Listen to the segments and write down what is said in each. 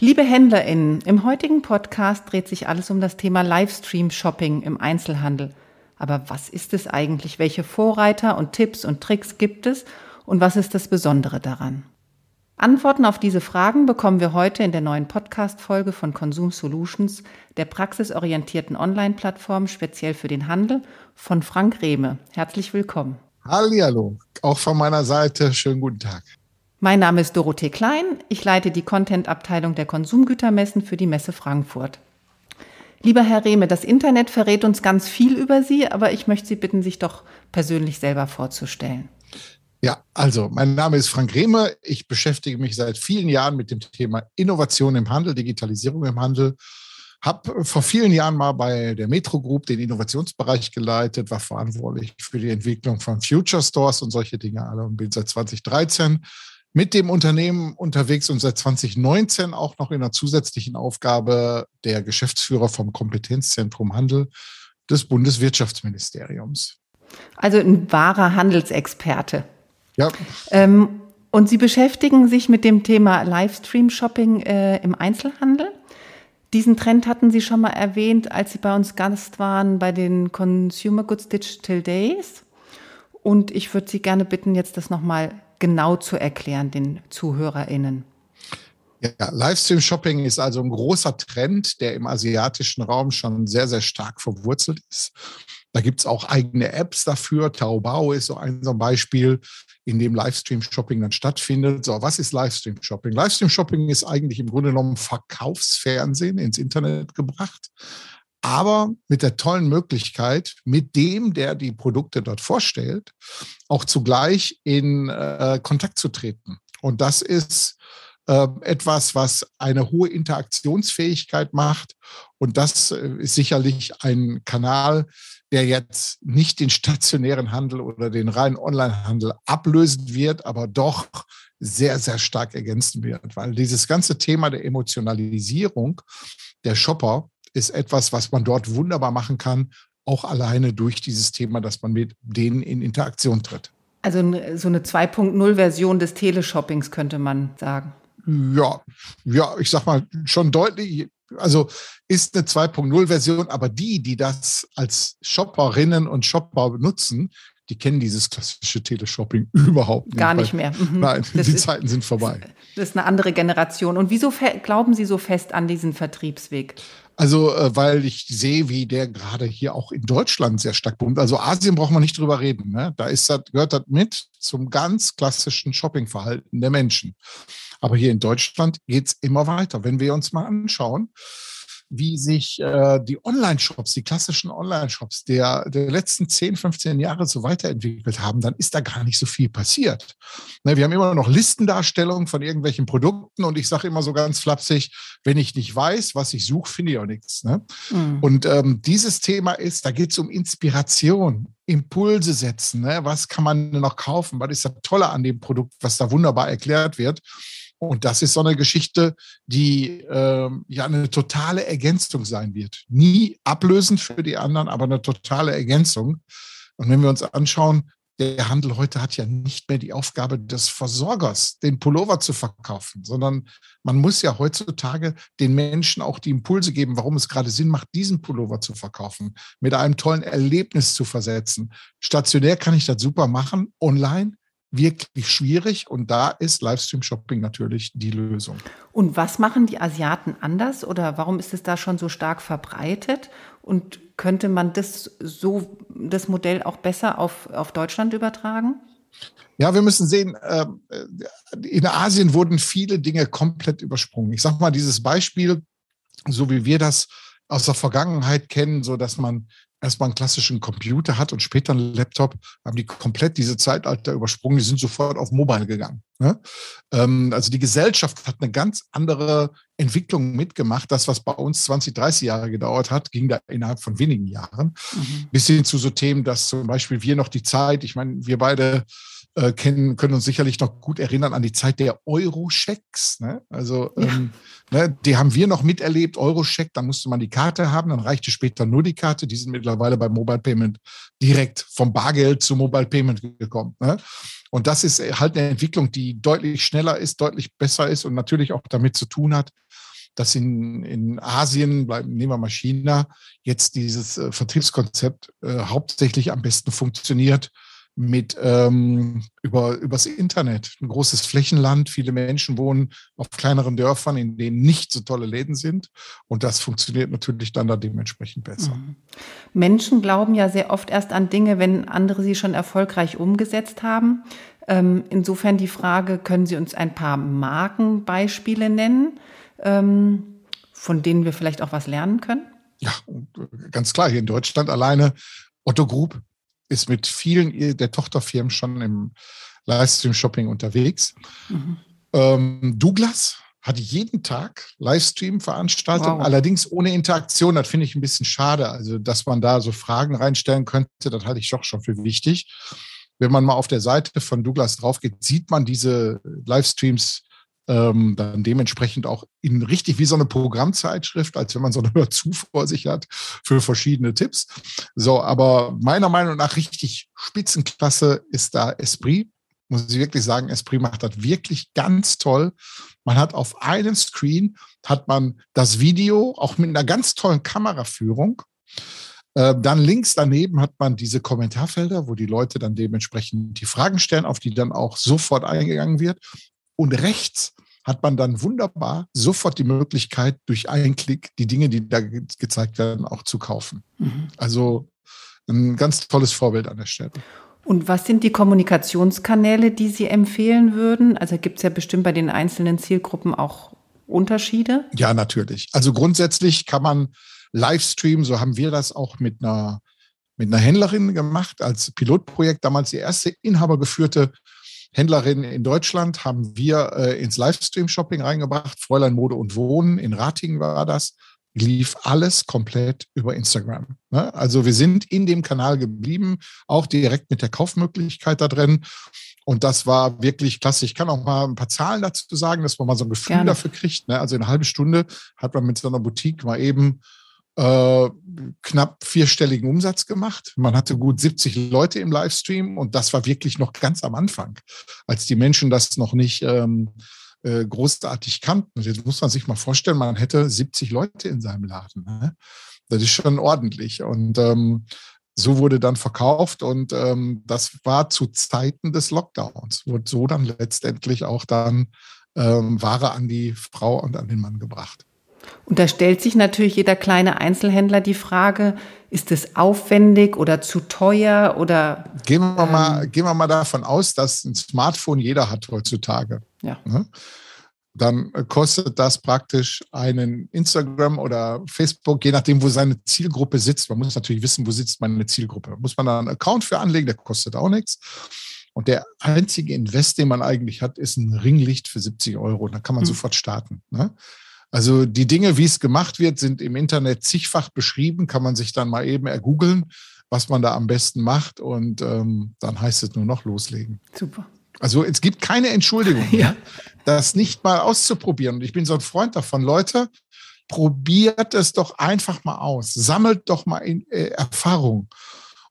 Liebe HändlerInnen, im heutigen Podcast dreht sich alles um das Thema Livestream-Shopping im Einzelhandel. Aber was ist es eigentlich? Welche Vorreiter und Tipps und Tricks gibt es? Und was ist das Besondere daran? Antworten auf diese Fragen bekommen wir heute in der neuen Podcast-Folge von Consum Solutions, der praxisorientierten Online-Plattform speziell für den Handel, von Frank Rehme. Herzlich willkommen. Hallihallo, auch von meiner Seite schönen guten Tag. Mein Name ist Dorothee Klein. Ich leite die Content-Abteilung der Konsumgütermessen für die Messe Frankfurt. Lieber Herr Rehme, das Internet verrät uns ganz viel über Sie, aber ich möchte Sie bitten, sich doch persönlich selber vorzustellen. Ja, also mein Name ist Frank Rehme. Ich beschäftige mich seit vielen Jahren mit dem Thema Innovation im Handel, Digitalisierung im Handel. Habe vor vielen Jahren mal bei der Metro Group den Innovationsbereich geleitet, war verantwortlich für die Entwicklung von Future Stores und solche Dinge alle und bin seit 2013 mit dem Unternehmen unterwegs und seit 2019 auch noch in einer zusätzlichen Aufgabe der Geschäftsführer vom Kompetenzzentrum Handel des Bundeswirtschaftsministeriums. Also ein wahrer Handelsexperte. Ja. Ähm, und Sie beschäftigen sich mit dem Thema Livestream-Shopping äh, im Einzelhandel. Diesen Trend hatten Sie schon mal erwähnt, als Sie bei uns Gast waren bei den Consumer Goods Digital Days. Und ich würde Sie gerne bitten, jetzt das nochmal genau zu erklären den ZuhörerInnen? Ja, Livestream-Shopping ist also ein großer Trend, der im asiatischen Raum schon sehr, sehr stark verwurzelt ist. Da gibt es auch eigene Apps dafür. Taobao ist so ein, so ein Beispiel, in dem Livestream-Shopping dann stattfindet. So, was ist Livestream-Shopping? Livestream-Shopping ist eigentlich im Grunde genommen Verkaufsfernsehen ins Internet gebracht aber mit der tollen Möglichkeit, mit dem, der die Produkte dort vorstellt, auch zugleich in äh, Kontakt zu treten. Und das ist etwas, was eine hohe Interaktionsfähigkeit macht. Und das äh, ist sicherlich ein Kanal, der jetzt nicht den stationären Handel oder den reinen Onlinehandel ablösen wird, aber doch sehr, sehr stark ergänzen wird, weil dieses ganze Thema der Emotionalisierung der Shopper ist etwas, was man dort wunderbar machen kann, auch alleine durch dieses Thema, dass man mit denen in Interaktion tritt. Also so eine 2.0-Version des Teleshoppings könnte man sagen. Ja, ja, ich sag mal schon deutlich. Also ist eine 2.0-Version, aber die, die das als Shopperinnen und Shopper benutzen, die kennen dieses klassische Teleshopping überhaupt nicht. Gar nicht mehr. Mhm. Nein, das die ist, Zeiten sind vorbei. Das ist eine andere Generation. Und wieso glauben Sie so fest an diesen Vertriebsweg? Also, äh, weil ich sehe, wie der gerade hier auch in Deutschland sehr stark boomt. Also Asien braucht man nicht drüber reden. Ne? Da ist das, gehört das mit zum ganz klassischen Shoppingverhalten der Menschen. Aber hier in Deutschland geht es immer weiter. Wenn wir uns mal anschauen, wie sich äh, die Online-Shops, die klassischen Online-Shops der, der letzten 10, 15 Jahre so weiterentwickelt haben, dann ist da gar nicht so viel passiert. Ne, wir haben immer noch Listendarstellungen von irgendwelchen Produkten und ich sage immer so ganz flapsig, wenn ich nicht weiß, was ich suche, finde ich auch nichts. Ne? Mhm. Und ähm, dieses Thema ist, da geht es um Inspiration, Impulse setzen. Ne? Was kann man noch kaufen? Was ist das Tolle an dem Produkt, was da wunderbar erklärt wird? Und das ist so eine Geschichte, die äh, ja eine totale Ergänzung sein wird. Nie ablösend für die anderen, aber eine totale Ergänzung. Und wenn wir uns anschauen, der Handel heute hat ja nicht mehr die Aufgabe des Versorgers, den Pullover zu verkaufen, sondern man muss ja heutzutage den Menschen auch die Impulse geben, warum es gerade Sinn macht, diesen Pullover zu verkaufen, mit einem tollen Erlebnis zu versetzen. Stationär kann ich das super machen, online wirklich schwierig und da ist Livestream-Shopping natürlich die Lösung. Und was machen die Asiaten anders oder warum ist es da schon so stark verbreitet? Und könnte man das so, das Modell auch besser auf, auf Deutschland übertragen? Ja, wir müssen sehen, ähm, in Asien wurden viele Dinge komplett übersprungen. Ich sage mal, dieses Beispiel, so wie wir das aus der Vergangenheit kennen, so dass man erstmal einen klassischen Computer hat und später einen Laptop, haben die komplett diese Zeitalter übersprungen. Die sind sofort auf Mobile gegangen. Ne? Ähm, also die Gesellschaft hat eine ganz andere Entwicklung mitgemacht. Das, was bei uns 20, 30 Jahre gedauert hat, ging da innerhalb von wenigen Jahren. Mhm. Bis hin zu so Themen, dass zum Beispiel wir noch die Zeit, ich meine, wir beide äh, kennen, können uns sicherlich noch gut erinnern an die Zeit der Euro-Schecks. Ne? Also ja. ähm, ne, die haben wir noch miterlebt, Euro-Scheck, dann musste man die Karte haben, dann reichte später nur die Karte. Die sind mittlerweile beim Mobile Payment direkt vom Bargeld zu Mobile Payment gekommen. Ne? Und das ist halt eine Entwicklung, die deutlich schneller ist, deutlich besser ist und natürlich auch damit zu tun hat, dass in, in Asien, bleiben, nehmen wir mal China, jetzt dieses äh, Vertriebskonzept äh, hauptsächlich am besten funktioniert mit ähm, über übers Internet. Ein großes Flächenland, viele Menschen wohnen auf kleineren Dörfern, in denen nicht so tolle Läden sind. Und das funktioniert natürlich dann da dementsprechend besser. Mhm. Menschen glauben ja sehr oft erst an Dinge, wenn andere sie schon erfolgreich umgesetzt haben. Ähm, insofern die Frage, können Sie uns ein paar Markenbeispiele nennen, ähm, von denen wir vielleicht auch was lernen können? Ja, ganz klar. Hier in Deutschland alleine Otto Group ist mit vielen der Tochterfirmen schon im Livestream-Shopping unterwegs. Mhm. Ähm, Douglas hat jeden Tag Livestream-Veranstaltungen, wow. allerdings ohne Interaktion. Das finde ich ein bisschen schade. Also, dass man da so Fragen reinstellen könnte, das halte ich doch schon für wichtig. Wenn man mal auf der Seite von Douglas drauf geht, sieht man diese Livestreams ähm, dann dementsprechend auch in richtig wie so eine Programmzeitschrift, als wenn man so eine Hörzu vor sich hat für verschiedene Tipps. So, aber meiner Meinung nach richtig Spitzenklasse ist da Esprit. Muss ich wirklich sagen, Esprit macht das wirklich ganz toll. Man hat auf einem Screen hat man das Video auch mit einer ganz tollen Kameraführung. Äh, dann links daneben hat man diese Kommentarfelder, wo die Leute dann dementsprechend die Fragen stellen, auf die dann auch sofort eingegangen wird. Und rechts hat man dann wunderbar sofort die Möglichkeit, durch einen Klick die Dinge, die da ge gezeigt werden, auch zu kaufen. Mhm. Also ein ganz tolles Vorbild an der Stelle. Und was sind die Kommunikationskanäle, die Sie empfehlen würden? Also gibt es ja bestimmt bei den einzelnen Zielgruppen auch Unterschiede? Ja, natürlich. Also grundsätzlich kann man Livestream, so haben wir das auch mit einer, mit einer Händlerin gemacht, als Pilotprojekt, damals die erste inhabergeführte Händlerin in Deutschland haben wir äh, ins Livestream-Shopping reingebracht. Fräulein Mode und Wohnen in Ratingen war das. Lief alles komplett über Instagram. Ne? Also wir sind in dem Kanal geblieben, auch direkt mit der Kaufmöglichkeit da drin. Und das war wirklich klasse. Ich kann auch mal ein paar Zahlen dazu sagen, dass man mal so ein Gefühl Gerne. dafür kriegt. Ne? Also in einer halben Stunde hat man mit so einer Boutique mal eben äh, knapp vierstelligen Umsatz gemacht. Man hatte gut 70 Leute im Livestream und das war wirklich noch ganz am Anfang, als die Menschen das noch nicht ähm, äh, großartig kannten. Jetzt muss man sich mal vorstellen, man hätte 70 Leute in seinem Laden. Ne? Das ist schon ordentlich. Und ähm, so wurde dann verkauft und ähm, das war zu Zeiten des Lockdowns, wurde so dann letztendlich auch dann ähm, Ware an die Frau und an den Mann gebracht. Und da stellt sich natürlich jeder kleine Einzelhändler die Frage, ist es aufwendig oder zu teuer oder? Gehen wir ähm, mal, gehen wir mal davon aus, dass ein Smartphone jeder hat heutzutage. Ja. Ne? Dann kostet das praktisch einen Instagram oder Facebook, je nachdem, wo seine Zielgruppe sitzt. Man muss natürlich wissen, wo sitzt meine Zielgruppe. Muss man da einen Account für anlegen, der kostet auch nichts. Und der einzige Invest, den man eigentlich hat, ist ein Ringlicht für 70 Euro. Da kann man hm. sofort starten. Ne? Also die Dinge, wie es gemacht wird, sind im Internet zigfach beschrieben, kann man sich dann mal eben ergoogeln, was man da am besten macht und ähm, dann heißt es nur noch loslegen. Super. Also es gibt keine Entschuldigung, ja. das nicht mal auszuprobieren. Und ich bin so ein Freund davon, Leute, probiert es doch einfach mal aus, sammelt doch mal in, äh, Erfahrung.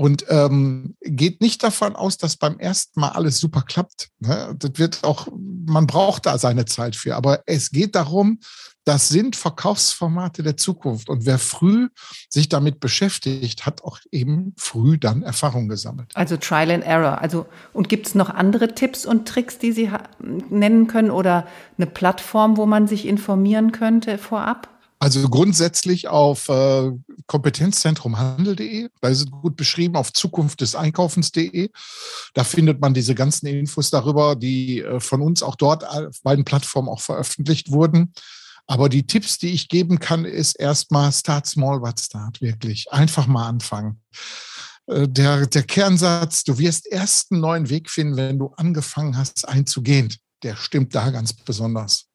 Und ähm, geht nicht davon aus, dass beim ersten Mal alles super klappt. Ne? Das wird auch, man braucht da seine Zeit für. Aber es geht darum, das sind Verkaufsformate der Zukunft. Und wer früh sich damit beschäftigt, hat auch eben früh dann Erfahrung gesammelt. Also Trial and Error. Also, und gibt es noch andere Tipps und Tricks, die Sie nennen können oder eine Plattform, wo man sich informieren könnte vorab? Also grundsätzlich auf äh, kompetenzzentrumhandel.de, da ist es gut beschrieben, auf Zukunft des Einkaufens.de. Da findet man diese ganzen Infos darüber, die äh, von uns auch dort auf beiden Plattformen auch veröffentlicht wurden. Aber die Tipps, die ich geben kann, ist erstmal start small, but start, wirklich. Einfach mal anfangen. Äh, der, der Kernsatz, du wirst erst einen neuen Weg finden, wenn du angefangen hast einzugehen. Der stimmt da ganz besonders.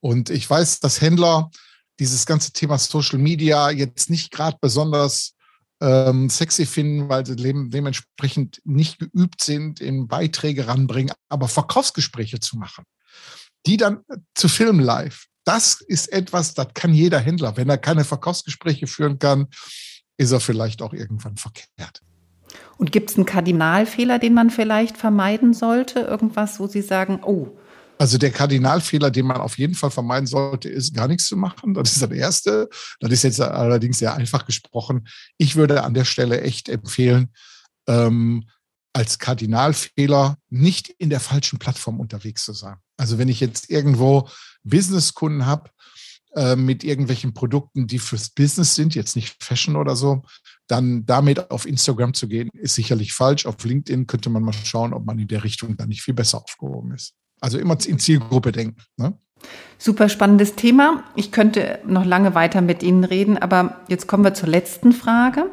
Und ich weiß, dass Händler dieses ganze Thema Social Media jetzt nicht gerade besonders ähm, sexy finden, weil sie dementsprechend nicht geübt sind, in Beiträge ranbringen, aber Verkaufsgespräche zu machen, die dann zu filmen live. Das ist etwas, das kann jeder Händler. Wenn er keine Verkaufsgespräche führen kann, ist er vielleicht auch irgendwann verkehrt. Und gibt es einen Kardinalfehler, den man vielleicht vermeiden sollte? Irgendwas, wo Sie sagen, oh. Also der Kardinalfehler, den man auf jeden Fall vermeiden sollte, ist gar nichts zu machen. Das ist das Erste. Das ist jetzt allerdings sehr einfach gesprochen. Ich würde an der Stelle echt empfehlen, ähm, als Kardinalfehler nicht in der falschen Plattform unterwegs zu sein. Also wenn ich jetzt irgendwo Businesskunden habe, äh, mit irgendwelchen Produkten, die fürs Business sind, jetzt nicht Fashion oder so, dann damit auf Instagram zu gehen, ist sicherlich falsch. Auf LinkedIn könnte man mal schauen, ob man in der Richtung dann nicht viel besser aufgehoben ist. Also immer in Zielgruppe denken. Ne? Super spannendes Thema. Ich könnte noch lange weiter mit Ihnen reden, aber jetzt kommen wir zur letzten Frage.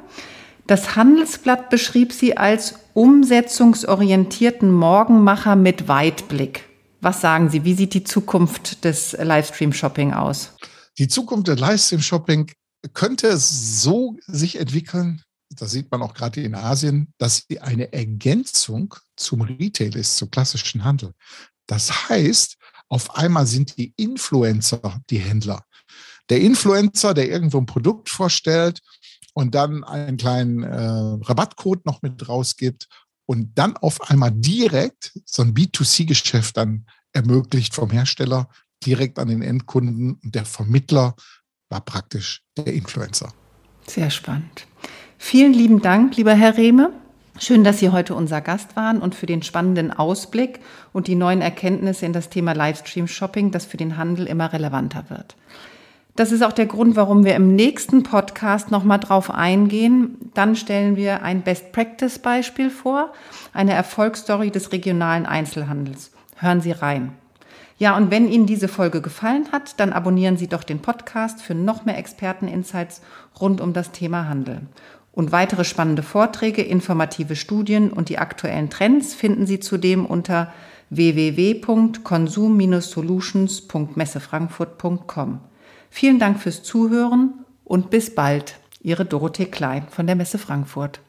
Das Handelsblatt beschrieb Sie als umsetzungsorientierten Morgenmacher mit Weitblick. Was sagen Sie? Wie sieht die Zukunft des Livestream-Shopping aus? Die Zukunft der Livestream-Shopping könnte so sich entwickeln, das sieht man auch gerade in Asien, dass sie eine Ergänzung zum Retail ist, zum klassischen Handel. Das heißt, auf einmal sind die Influencer die Händler. Der Influencer, der irgendwo ein Produkt vorstellt und dann einen kleinen äh, Rabattcode noch mit rausgibt und dann auf einmal direkt so ein B2C-Geschäft dann ermöglicht vom Hersteller direkt an den Endkunden. Der Vermittler war praktisch der Influencer. Sehr spannend. Vielen lieben Dank, lieber Herr Rehme. Schön, dass Sie heute unser Gast waren und für den spannenden Ausblick und die neuen Erkenntnisse in das Thema Livestream Shopping, das für den Handel immer relevanter wird. Das ist auch der Grund, warum wir im nächsten Podcast nochmal drauf eingehen. Dann stellen wir ein Best-Practice-Beispiel vor, eine Erfolgsstory des regionalen Einzelhandels. Hören Sie rein. Ja, und wenn Ihnen diese Folge gefallen hat, dann abonnieren Sie doch den Podcast für noch mehr Experteninsights rund um das Thema Handel. Und weitere spannende Vorträge, informative Studien und die aktuellen Trends finden Sie zudem unter www.konsum-solutions.messefrankfurt.com. Vielen Dank fürs Zuhören und bis bald. Ihre Dorothee Klein von der Messe Frankfurt.